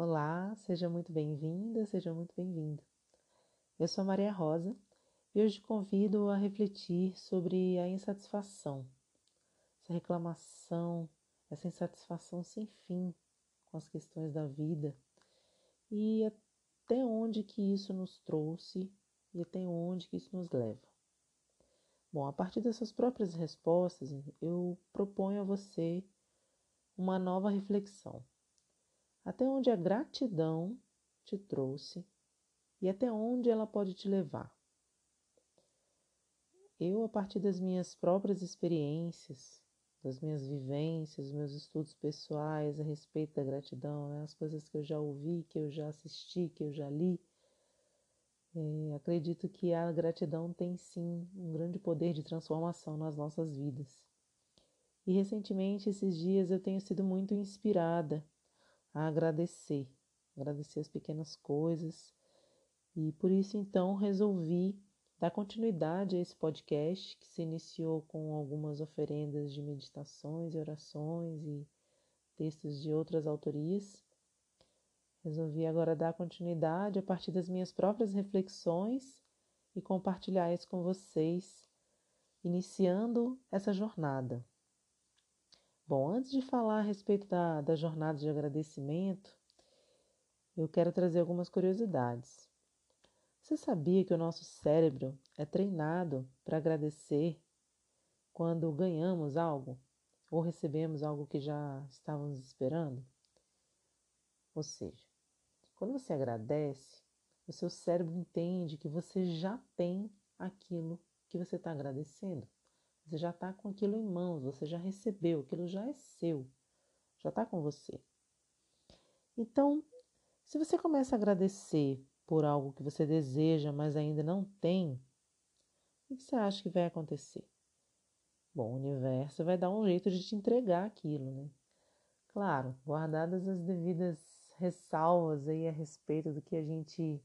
Olá, seja muito bem-vinda, seja muito bem-vindo. Eu sou Maria Rosa e hoje convido a refletir sobre a insatisfação, essa reclamação, essa insatisfação sem fim com as questões da vida e até onde que isso nos trouxe e até onde que isso nos leva. Bom, a partir dessas próprias respostas, eu proponho a você uma nova reflexão até onde a gratidão te trouxe e até onde ela pode te levar. Eu, a partir das minhas próprias experiências, das minhas vivências, meus estudos pessoais a respeito da gratidão, né? as coisas que eu já ouvi, que eu já assisti, que eu já li, é, acredito que a gratidão tem sim um grande poder de transformação nas nossas vidas. E recentemente, esses dias, eu tenho sido muito inspirada a agradecer, agradecer as pequenas coisas. E por isso então resolvi dar continuidade a esse podcast que se iniciou com algumas oferendas de meditações e orações e textos de outras autorias. Resolvi agora dar continuidade a partir das minhas próprias reflexões e compartilhar isso com vocês, iniciando essa jornada. Bom, antes de falar a respeito da, da jornada de agradecimento, eu quero trazer algumas curiosidades. Você sabia que o nosso cérebro é treinado para agradecer quando ganhamos algo ou recebemos algo que já estávamos esperando? Ou seja, quando você agradece, o seu cérebro entende que você já tem aquilo que você está agradecendo. Você já está com aquilo em mãos, você já recebeu, aquilo já é seu, já está com você. Então, se você começa a agradecer por algo que você deseja, mas ainda não tem, o que você acha que vai acontecer? Bom, o universo vai dar um jeito de te entregar aquilo, né? Claro, guardadas as devidas ressalvas aí a respeito do que a gente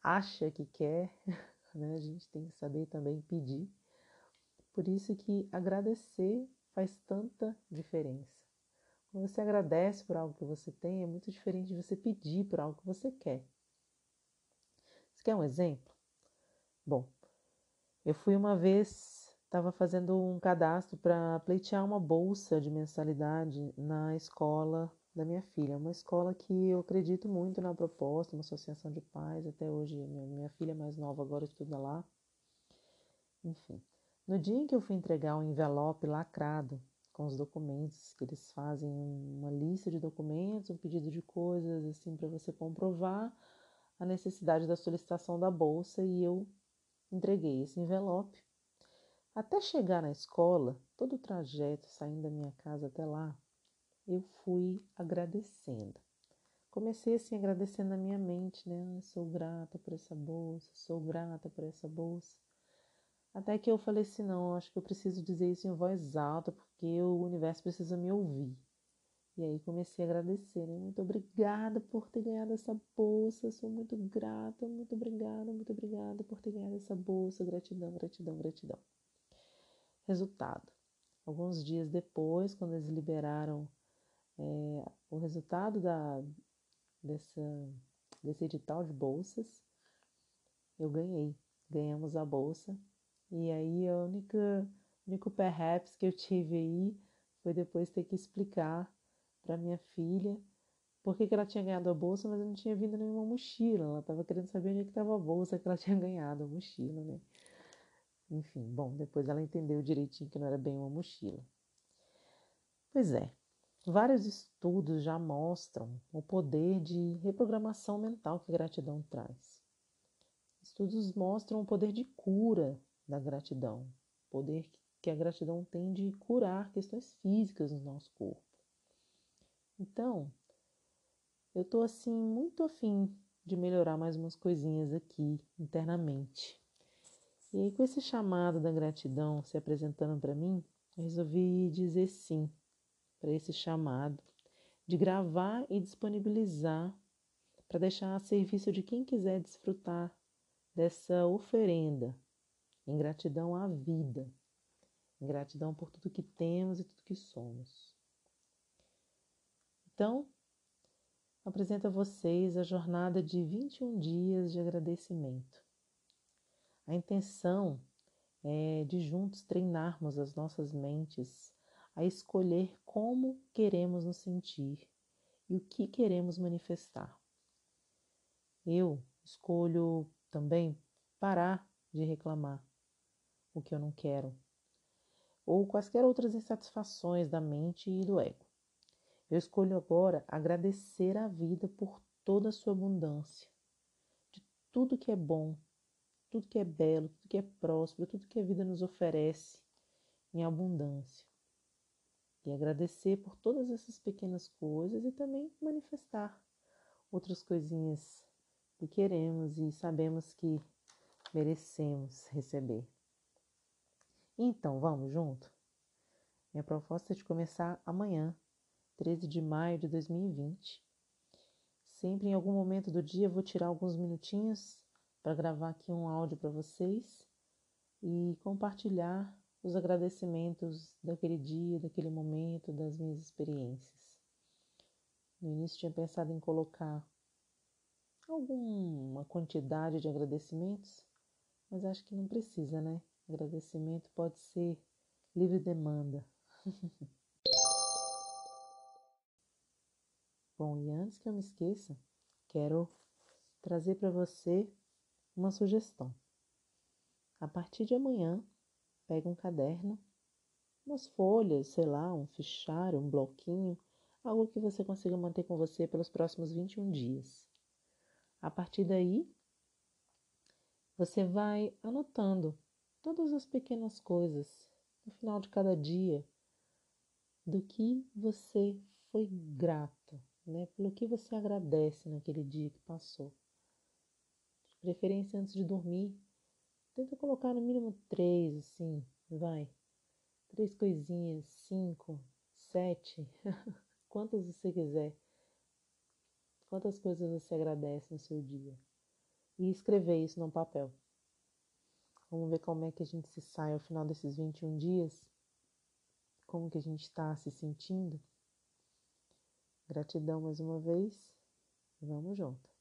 acha que quer, né? A gente tem que saber também pedir. Por isso que agradecer faz tanta diferença. Quando você agradece por algo que você tem, é muito diferente de você pedir por algo que você quer. Você quer um exemplo? Bom, eu fui uma vez, estava fazendo um cadastro para pleitear uma bolsa de mensalidade na escola da minha filha. Uma escola que eu acredito muito na proposta, uma associação de pais. Até hoje, minha, filha mais nova agora estuda lá. Enfim. No dia em que eu fui entregar um envelope lacrado com os documentos, que eles fazem uma lista de documentos, um pedido de coisas assim para você comprovar a necessidade da solicitação da bolsa e eu entreguei esse envelope. Até chegar na escola, todo o trajeto saindo da minha casa até lá, eu fui agradecendo. Comecei assim agradecendo na minha mente, né? sou grata por essa bolsa, sou grata por essa bolsa. Até que eu falei assim: não, acho que eu preciso dizer isso em voz alta, porque o universo precisa me ouvir. E aí comecei a agradecer, né? Muito obrigada por ter ganhado essa bolsa, sou muito grata, muito obrigada, muito obrigada por ter ganhado essa bolsa, gratidão, gratidão, gratidão. Resultado: alguns dias depois, quando eles liberaram é, o resultado da, dessa, desse edital de bolsas, eu ganhei. Ganhamos a bolsa e aí a única único perhaps que eu tive aí foi depois ter que explicar para minha filha por que, que ela tinha ganhado a bolsa, mas não tinha vindo nenhuma mochila. Ela estava querendo saber onde é estava a bolsa que ela tinha ganhado, a mochila, né? Enfim, bom, depois ela entendeu direitinho que não era bem uma mochila. Pois é, vários estudos já mostram o poder de reprogramação mental que gratidão traz. Estudos mostram o poder de cura da gratidão, poder que a gratidão tem de curar questões físicas no nosso corpo. Então, eu estou assim muito afim de melhorar mais umas coisinhas aqui internamente. E aí, com esse chamado da gratidão se apresentando para mim, eu resolvi dizer sim para esse chamado, de gravar e disponibilizar para deixar a serviço de quem quiser desfrutar dessa oferenda em gratidão à vida, em gratidão por tudo que temos e tudo que somos. Então, apresento a vocês a jornada de 21 dias de agradecimento. A intenção é de juntos treinarmos as nossas mentes a escolher como queremos nos sentir e o que queremos manifestar. Eu escolho também parar de reclamar o que eu não quero, ou quaisquer outras insatisfações da mente e do ego. Eu escolho agora agradecer a vida por toda a sua abundância, de tudo que é bom, tudo que é belo, tudo que é próspero, tudo que a vida nos oferece em abundância. E agradecer por todas essas pequenas coisas e também manifestar outras coisinhas que queremos e sabemos que merecemos receber. Então, vamos junto? Minha proposta é de começar amanhã, 13 de maio de 2020. Sempre em algum momento do dia vou tirar alguns minutinhos para gravar aqui um áudio para vocês e compartilhar os agradecimentos daquele dia, daquele momento, das minhas experiências. No início tinha pensado em colocar alguma quantidade de agradecimentos, mas acho que não precisa, né? Agradecimento pode ser livre demanda. Bom, e antes que eu me esqueça, quero trazer para você uma sugestão. A partir de amanhã, pega um caderno, umas folhas, sei lá, um fichário, um bloquinho, algo que você consiga manter com você pelos próximos 21 dias. A partir daí, você vai anotando todas as pequenas coisas no final de cada dia do que você foi grato, né? Pelo que você agradece naquele dia que passou. De preferência antes de dormir, tenta colocar no mínimo três, assim, vai. Três coisinhas, cinco, sete, quantas você quiser. Quantas coisas você agradece no seu dia. E escrever isso num papel. Vamos ver como é que a gente se sai ao final desses 21 dias. Como que a gente está se sentindo. Gratidão mais uma vez. Vamos junto.